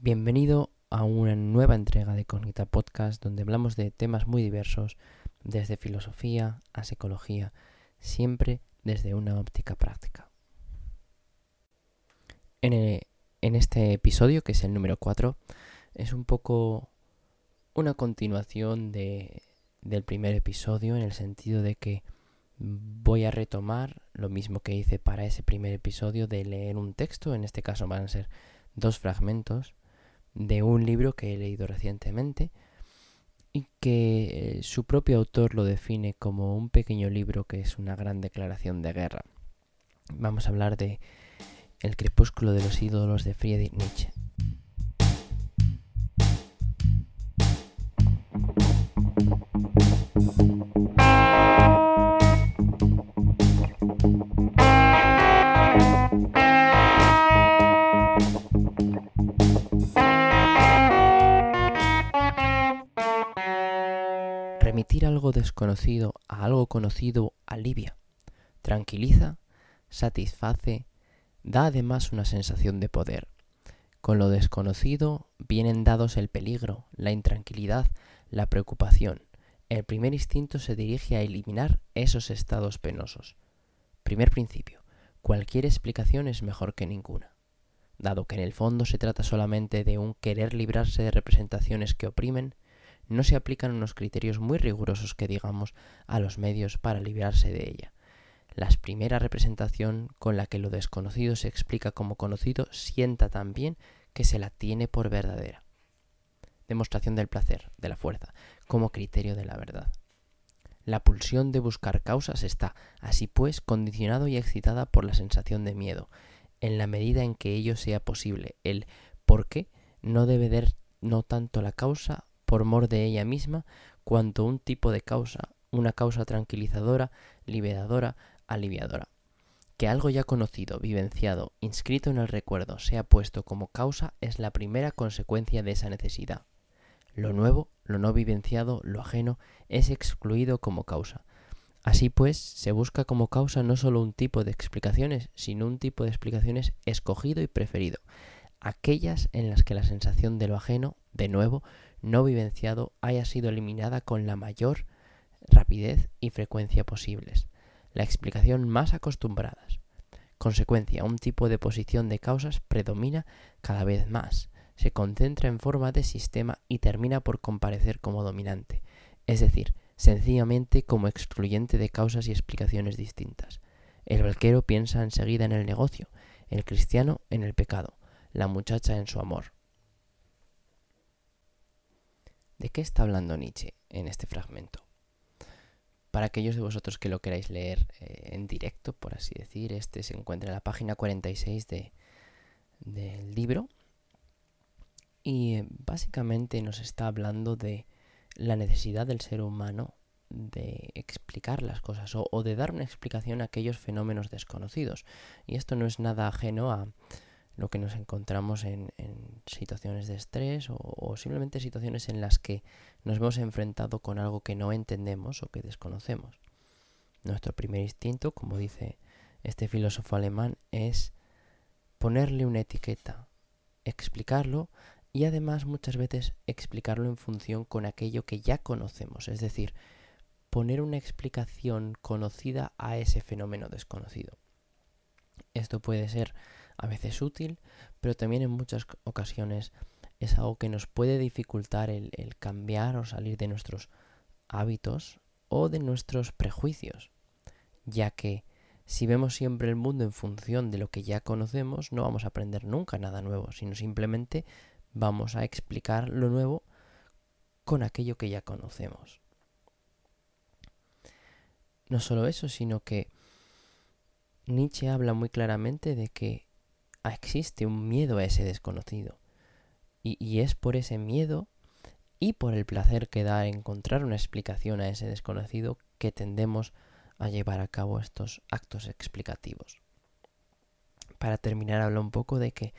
Bienvenido a una nueva entrega de Cognita Podcast donde hablamos de temas muy diversos, desde filosofía a psicología, siempre desde una óptica práctica. En, e, en este episodio, que es el número 4, es un poco una continuación de, del primer episodio en el sentido de que voy a retomar lo mismo que hice para ese primer episodio de leer un texto, en este caso van a ser dos fragmentos de un libro que he leído recientemente y que eh, su propio autor lo define como un pequeño libro que es una gran declaración de guerra. Vamos a hablar de El crepúsculo de los ídolos de Friedrich Nietzsche. Desconocido a algo conocido alivia, tranquiliza, satisface, da además una sensación de poder. Con lo desconocido vienen dados el peligro, la intranquilidad, la preocupación. El primer instinto se dirige a eliminar esos estados penosos. Primer principio. Cualquier explicación es mejor que ninguna. Dado que en el fondo se trata solamente de un querer librarse de representaciones que oprimen, no se aplican unos criterios muy rigurosos que digamos a los medios para librarse de ella. La primera representación con la que lo desconocido se explica como conocido sienta también que se la tiene por verdadera. Demostración del placer, de la fuerza, como criterio de la verdad. La pulsión de buscar causas está, así pues, condicionado y excitada por la sensación de miedo. En la medida en que ello sea posible, el por qué no debe ver no tanto la causa por mor de ella misma, cuanto un tipo de causa, una causa tranquilizadora, liberadora, aliviadora. Que algo ya conocido, vivenciado, inscrito en el recuerdo, sea puesto como causa es la primera consecuencia de esa necesidad. Lo nuevo, lo no vivenciado, lo ajeno, es excluido como causa. Así pues, se busca como causa no solo un tipo de explicaciones, sino un tipo de explicaciones escogido y preferido, aquellas en las que la sensación de lo ajeno, de nuevo, no vivenciado haya sido eliminada con la mayor rapidez y frecuencia posibles, la explicación más acostumbradas. Consecuencia, un tipo de posición de causas predomina cada vez más, se concentra en forma de sistema y termina por comparecer como dominante, es decir, sencillamente como excluyente de causas y explicaciones distintas. El barquero piensa enseguida en el negocio, el cristiano en el pecado, la muchacha en su amor, ¿De qué está hablando Nietzsche en este fragmento? Para aquellos de vosotros que lo queráis leer eh, en directo, por así decir, este se encuentra en la página 46 de, del libro. Y eh, básicamente nos está hablando de la necesidad del ser humano de explicar las cosas o, de dar una explicación a aquellos fenómenos desconocidos. Y esto no es nada ajeno a, lo que nos encontramos en, situaciones de estrés o, simplemente situaciones en las que nos hemos enfrentado con algo que no entendemos o que desconocemos. Nuestro primer instinto, como dice este filósofo alemán, es ponerle una etiqueta, explicarlo y además muchas veces explicarlo en función con aquello que ya conocemos, es decir, poner una explicación conocida a ese fenómeno desconocido. Esto puede ser a veces útil, pero también en muchas ocasiones es algo que nos puede dificultar el, cambiar o salir de nuestros hábitos o de nuestros prejuicios, ya que si vemos siempre el mundo en función de lo que ya conocemos, no vamos a aprender nunca nada nuevo, sino simplemente vamos a explicar lo nuevo con aquello que ya conocemos. No solo eso, sino que Nietzsche habla muy claramente de que existe un miedo a ese desconocido. Y, es por ese miedo y por el placer que da encontrar una explicación a ese desconocido que tendemos a llevar a cabo estos actos explicativos. Para terminar, habla un poco de que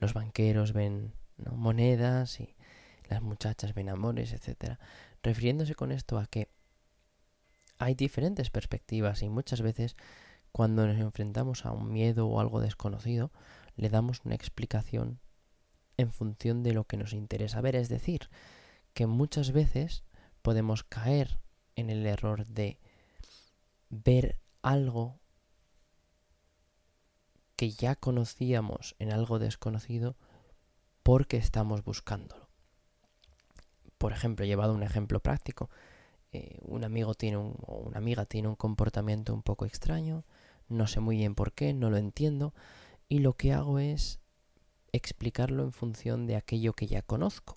los banqueros ven monedas y las muchachas ven amores, etc. Refiriéndose con esto a que hay diferentes perspectivas y muchas veces cuando nos enfrentamos a un miedo o algo desconocido, le damos una explicación en función de lo que nos interesa ver. Es decir, que muchas veces podemos caer en el error de ver algo que ya conocíamos en algo desconocido porque estamos buscándolo. Por ejemplo, llevado un ejemplo práctico, eh, un amigo tiene un, o una amiga tiene un comportamiento un poco extraño, no sé muy bien por qué, no lo entiendo, y lo que hago es explicarlo en función de aquello que ya conozco,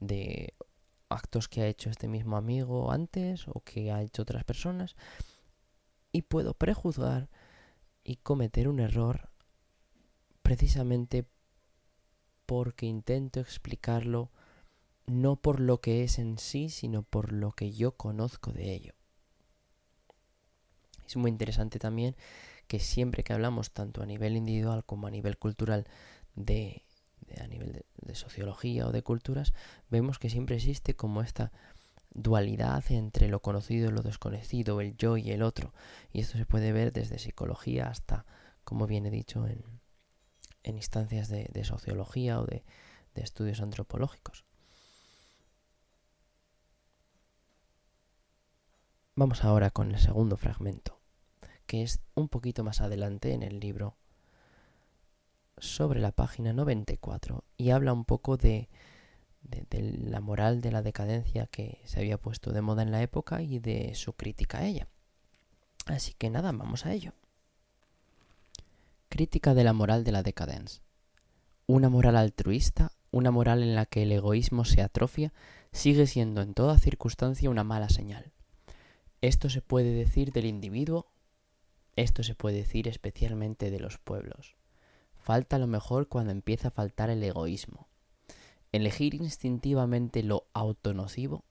de actos que ha hecho este mismo amigo antes o que ha hecho otras personas, y puedo prejuzgar y cometer un error precisamente porque intento explicarlo no por lo que es en sí, sino por lo que yo conozco de ello. Es muy interesante también que siempre que hablamos, tanto a nivel individual como a nivel cultural, de, a nivel de, sociología o de culturas, vemos que siempre existe como esta dualidad entre lo conocido y lo desconocido, el yo y el otro. Y esto se puede ver desde psicología hasta, como viene dicho, en, en instancias de, sociología o de estudios antropológicos. Vamos ahora con el segundo fragmento, que es un poquito más adelante en el libro sobre la página 94 y habla un poco de de, la moral de la decadencia que se había puesto de moda en la época y de su crítica a ella. Así que nada, vamos a ello. Crítica de la moral de la decadencia. Una moral altruista, una moral en la que el egoísmo se atrofia, sigue siendo en toda circunstancia una mala señal. Esto se puede decir del individuo, esto se puede decir especialmente de los pueblos. Falta lo mejor cuando empieza a faltar el egoísmo. Elegir instintivamente lo autonocivo,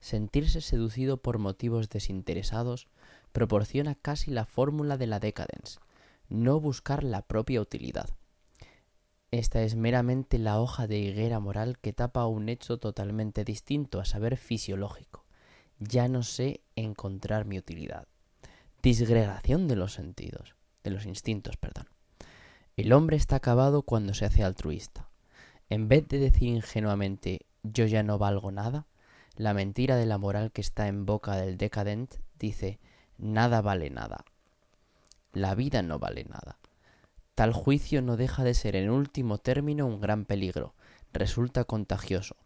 sentirse seducido por motivos desinteresados, proporciona casi la fórmula de la decadence, no buscar la propia utilidad. Esta es meramente la hoja de higuera moral que tapa un hecho totalmente distinto, a saber fisiológico. Ya no sé encontrar mi utilidad. Disgregación de los sentidos, de los instintos, perdón. El hombre está acabado cuando se hace altruista. En vez de decir ingenuamente yo ya no valgo nada, la mentira de la moral que está en boca del decadent dice nada vale nada. La vida no vale nada. Tal juicio no deja de ser en último término un gran peligro, resulta contagioso.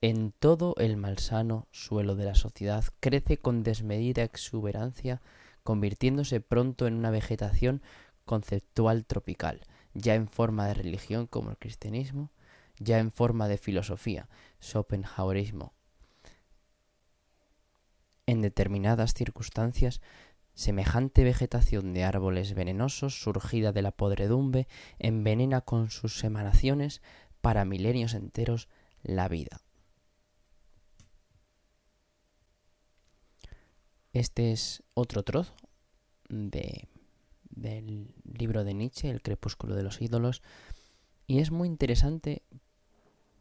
En todo el malsano suelo de la sociedad crece con desmedida exuberancia, convirtiéndose pronto en una vegetación conceptual tropical, ya en forma de religión como el cristianismo, ya en forma de filosofía, Schopenhauerismo. En determinadas circunstancias, semejante vegetación de árboles venenosos surgida de la podredumbre envenena con sus emanaciones para milenios enteros la vida. Este es otro trozo de, del libro de Nietzsche, El crepúsculo de los ídolos, y es muy interesante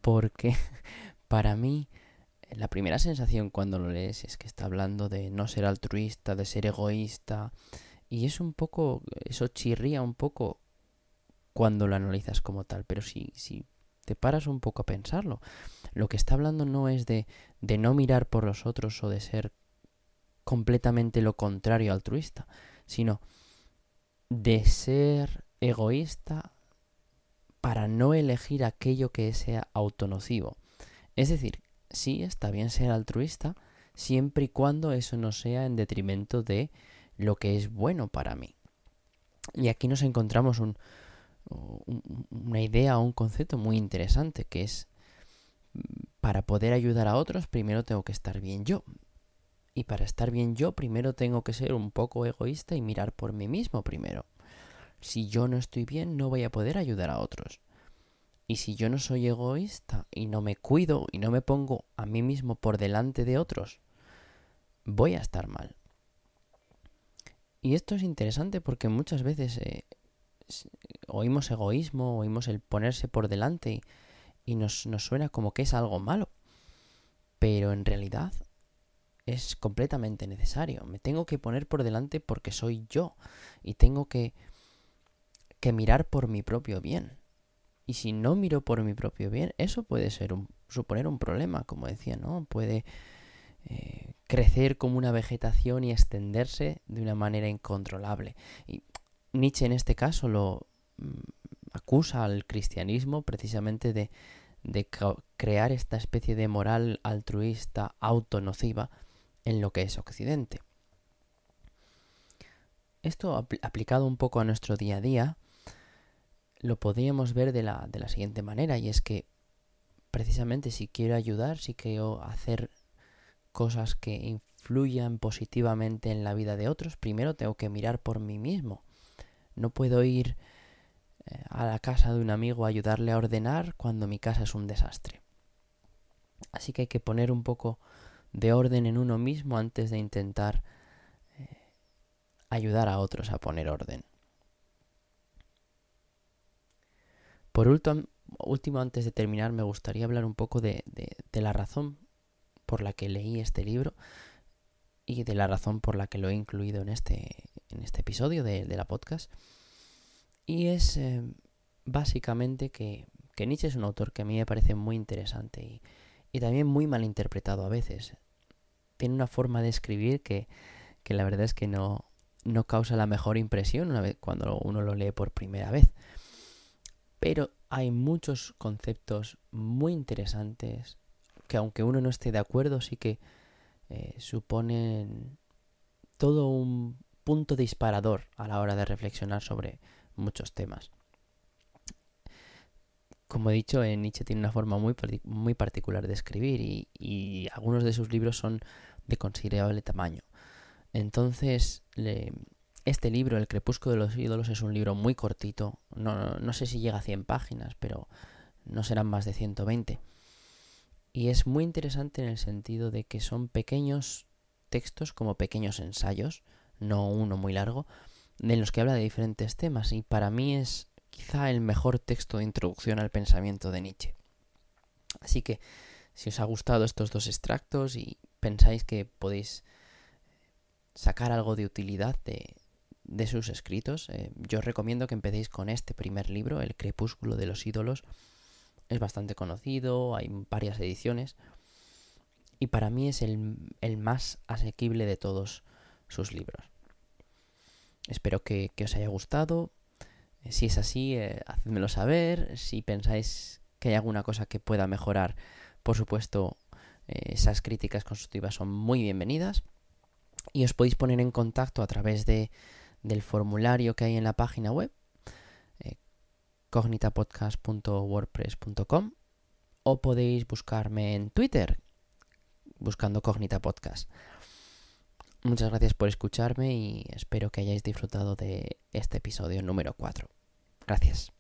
porque para mí la primera sensación cuando lo lees es que está hablando de no ser altruista, de ser egoísta, y es un poco, eso chirría un poco cuando lo analizas como tal, pero si, si te paras un poco a pensarlo, lo que está hablando no es de, de no mirar por los otros o de ser completamente lo contrario altruista, sino de ser egoísta para no elegir aquello que sea autonocivo. Es decir, sí está bien ser altruista, siempre y cuando eso no sea en detrimento de lo que es bueno para mí. Y aquí nos encontramos un, una idea o un concepto muy interesante, que es, para poder ayudar a otros, primero tengo que estar bien yo. Y para estar bien yo, primero tengo que ser un poco egoísta y mirar por mí mismo primero si yo no estoy bien, no voy a poder ayudar a otros. Y si yo no soy egoísta y no me cuido y no me pongo a mí mismo por delante de otros, voy a estar mal. Y esto es interesante porque muchas veces eh, oímos egoísmo, oímos el ponerse por delante y, nos, nos suena como que es algo malo. Pero en realidad es completamente necesario. Me tengo que poner por delante porque soy yo y tengo que que mirar por mi propio bien. Y si no miro por mi propio bien, eso puede ser un, suponer un problema, como decía, ¿no? Puede eh, crecer como una vegetación y extenderse de una manera incontrolable. Y Nietzsche en este caso lo mm, acusa al cristianismo precisamente de, de crear esta especie de moral altruista autonociva en lo que es Occidente. Esto aplicado un poco a nuestro día a día, lo podríamos ver de la, de la siguiente manera, y es que precisamente si quiero ayudar, si quiero hacer cosas que influyan positivamente en la vida de otros, primero tengo que mirar por mí mismo. No puedo ir eh, a la casa de un amigo a ayudarle a ordenar cuando mi casa es un desastre. Así que hay que poner un poco de orden en uno mismo antes de intentar eh, ayudar a otros a poner orden. Por último, antes de terminar, me gustaría hablar un poco de, la razón por la que leí este libro y de la razón por la que lo he incluido en este, en este episodio de, la podcast. Y es eh, básicamente que, que, Nietzsche es un autor que a mí me parece muy interesante y, y también muy mal interpretado a veces. Tiene una forma de escribir que, que la verdad es que no, no causa la mejor impresión una vez, cuando uno lo lee por primera vez pero hay muchos conceptos muy interesantes que aunque uno no esté de acuerdo, sí que eh, suponen todo un punto disparador a la hora de reflexionar sobre muchos temas. Como he dicho, eh, Nietzsche tiene una forma muy, muy particular de escribir y, algunos de sus libros son de considerable tamaño. Entonces, este libro, El crepúsculo de los ídolos, es un libro muy cortito. No, no, sé si llega a 100 páginas, pero no serán más de 120. Y es muy interesante en el sentido de que son pequeños textos, como pequeños ensayos, no uno muy largo, en los que habla de diferentes temas. Y para mí es quizá el mejor texto de introducción al pensamiento de Nietzsche. Así que, si os ha gustado estos dos extractos y pensáis que podéis sacar algo de utilidad de, sus escritos. Eh, yo recomiendo que empecéis con este primer libro, El crepúsculo de los ídolos. Es bastante conocido, hay varias ediciones. Y para mí es el, más asequible de todos sus libros. Espero que, os haya gustado. Eh, si es así, eh, hacedmelo saber. Si pensáis que hay alguna cosa que pueda mejorar, por supuesto, esas críticas constructivas son muy bienvenidas. Y os podéis poner en contacto a través de del formulario que hay en la página web, eh, cognitapodcast.wordpress.com, o podéis buscarme en Twitter buscando Cognita Podcast. Muchas gracias por escucharme y espero que hayáis disfrutado de este episodio número 4. Gracias.